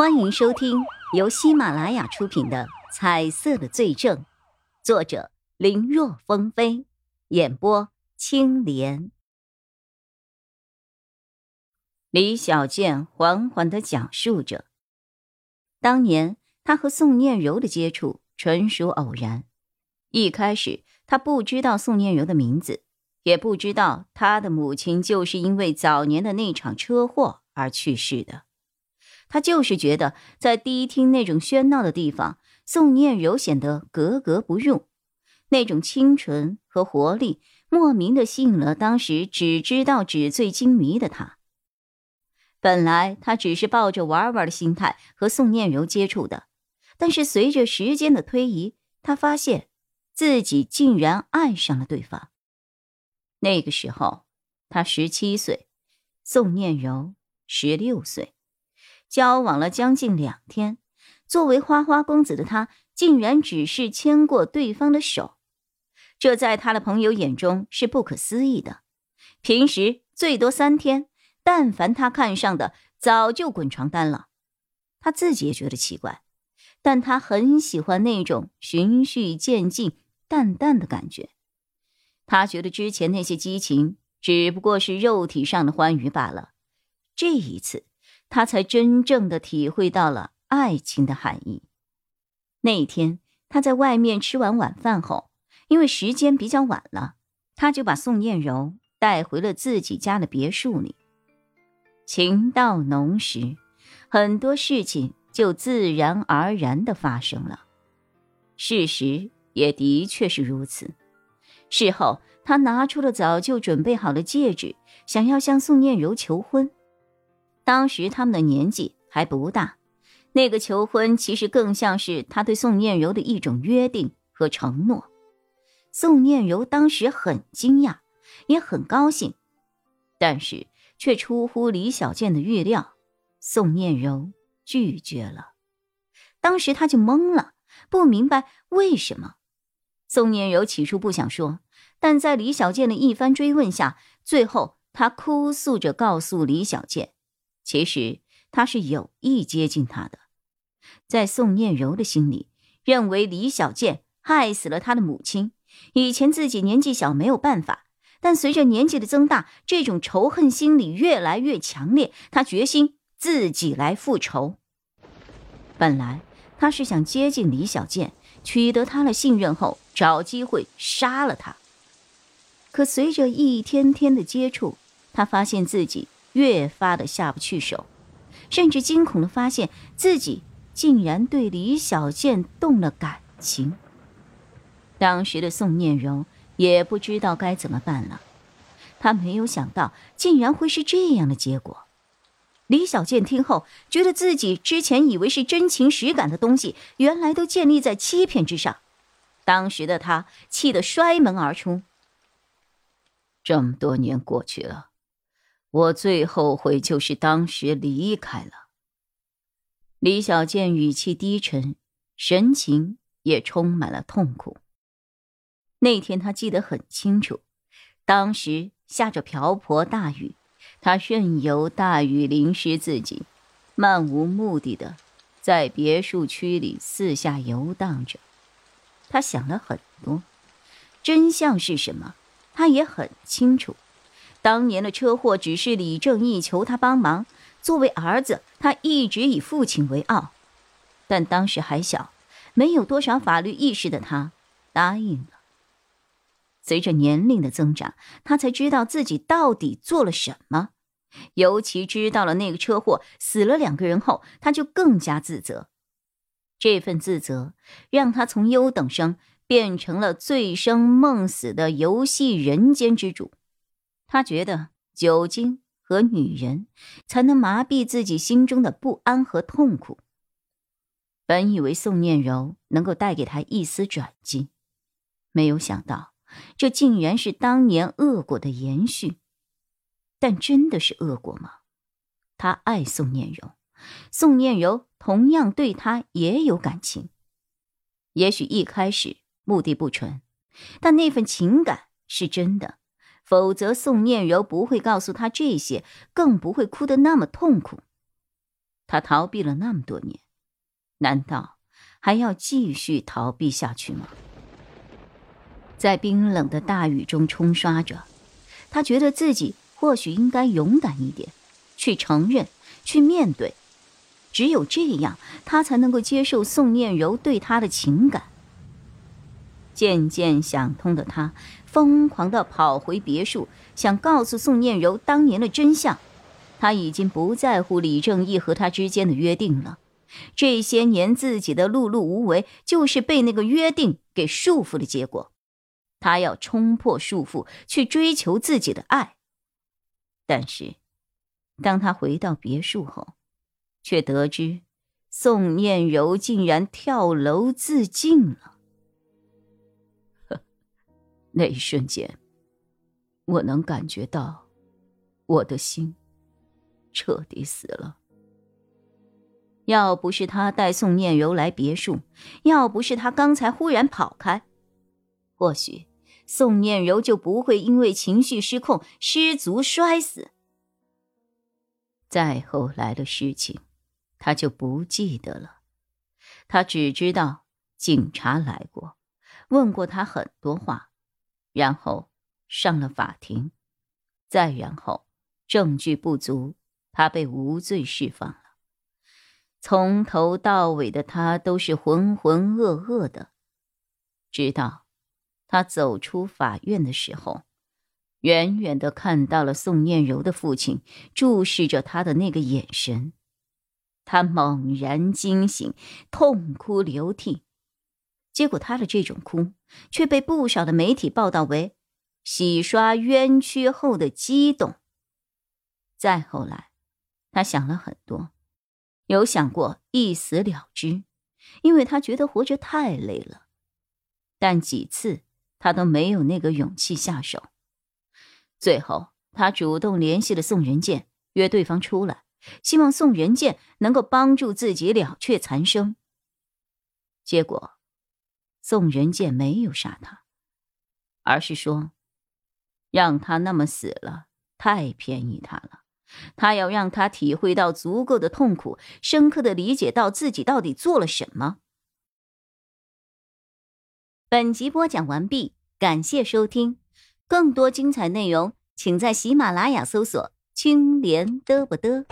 欢迎收听由喜马拉雅出品的《彩色的罪证》，作者林若风飞，演播青莲。李小健缓缓的讲述着，当年他和宋念柔的接触纯属偶然。一开始，他不知道宋念柔的名字，也不知道他的母亲就是因为早年的那场车祸而去世的。他就是觉得，在迪厅那种喧闹的地方，宋念柔显得格格不入，那种清纯和活力莫名的吸引了当时只知道纸醉金迷的他。本来他只是抱着玩玩的心态和宋念柔接触的，但是随着时间的推移，他发现自己竟然爱上了对方。那个时候，他十七岁，宋念柔十六岁，交往了将近两天，作为花花公子的他，竟然只是牵过对方的手，这在他的朋友眼中是不可思议的。平时最多三天。但凡他看上的，早就滚床单了。他自己也觉得奇怪，但他很喜欢那种循序渐进、淡淡的感觉。他觉得之前那些激情只不过是肉体上的欢愉罢了。这一次，他才真正的体会到了爱情的含义。那一天，他在外面吃完晚饭后，因为时间比较晚了，他就把宋念柔带回了自己家的别墅里。情到浓时，很多事情就自然而然的发生了。事实也的确是如此。事后，他拿出了早就准备好的戒指，想要向宋念柔求婚。当时他们的年纪还不大，那个求婚其实更像是他对宋念柔的一种约定和承诺。宋念柔当时很惊讶，也很高兴，但是。却出乎李小健的预料，宋念柔拒绝了。当时他就懵了，不明白为什么。宋念柔起初不想说，但在李小健的一番追问下，最后他哭诉着告诉李小健，其实他是有意接近他的。在宋念柔的心里，认为李小健害死了他的母亲，以前自己年纪小没有办法。但随着年纪的增大，这种仇恨心理越来越强烈。他决心自己来复仇。本来他是想接近李小健，取得他的信任后，找机会杀了他。可随着一天天的接触，他发现自己越发的下不去手，甚至惊恐的发现自己竟然对李小健动了感情。当时的宋念柔。也不知道该怎么办了，他没有想到竟然会是这样的结果。李小健听后，觉得自己之前以为是真情实感的东西，原来都建立在欺骗之上。当时的他气得摔门而出。这么多年过去了，我最后悔就是当时离开了。李小健语气低沉，神情也充满了痛苦。那天他记得很清楚，当时下着瓢泼大雨，他任由大雨淋湿自己，漫无目的的在别墅区里四下游荡着。他想了很多，真相是什么，他也很清楚。当年的车祸只是李正义求他帮忙，作为儿子，他一直以父亲为傲，但当时还小，没有多少法律意识的他答应了。随着年龄的增长，他才知道自己到底做了什么。尤其知道了那个车祸死了两个人后，他就更加自责。这份自责让他从优等生变成了醉生梦死的游戏人间之主。他觉得酒精和女人才能麻痹自己心中的不安和痛苦。本以为宋念柔能够带给他一丝转机，没有想到。这竟然是当年恶果的延续，但真的是恶果吗？他爱宋念柔，宋念柔同样对他也有感情。也许一开始目的不纯，但那份情感是真的，否则宋念柔不会告诉他这些，更不会哭得那么痛苦。他逃避了那么多年，难道还要继续逃避下去吗？在冰冷的大雨中冲刷着，他觉得自己或许应该勇敢一点，去承认，去面对。只有这样，他才能够接受宋念柔对他的情感。渐渐想通的他，疯狂的跑回别墅，想告诉宋念柔当年的真相。他已经不在乎李正义和他之间的约定了，这些年自己的碌碌无为，就是被那个约定给束缚的结果。他要冲破束缚，去追求自己的爱。但是，当他回到别墅后，却得知宋念柔竟然跳楼自尽了。那一瞬间，我能感觉到我的心彻底死了。要不是他带宋念柔来别墅，要不是他刚才忽然跑开，或许……宋念柔就不会因为情绪失控失足摔死。再后来的事情，他就不记得了。他只知道警察来过，问过他很多话，然后上了法庭，再然后证据不足，他被无罪释放了。从头到尾的他都是浑浑噩噩的，直到。他走出法院的时候，远远的看到了宋念柔的父亲注视着他的那个眼神，他猛然惊醒，痛哭流涕。结果他的这种哭却被不少的媒体报道为洗刷冤屈后的激动。再后来，他想了很多，有想过一死了之，因为他觉得活着太累了，但几次。他都没有那个勇气下手。最后，他主动联系了宋仁健，约对方出来，希望宋仁健能够帮助自己了却残生。结果，宋仁健没有杀他，而是说，让他那么死了太便宜他了。他要让他体会到足够的痛苦，深刻的理解到自己到底做了什么。本集播讲完毕，感谢收听，更多精彩内容，请在喜马拉雅搜索“青莲嘚不嘚”。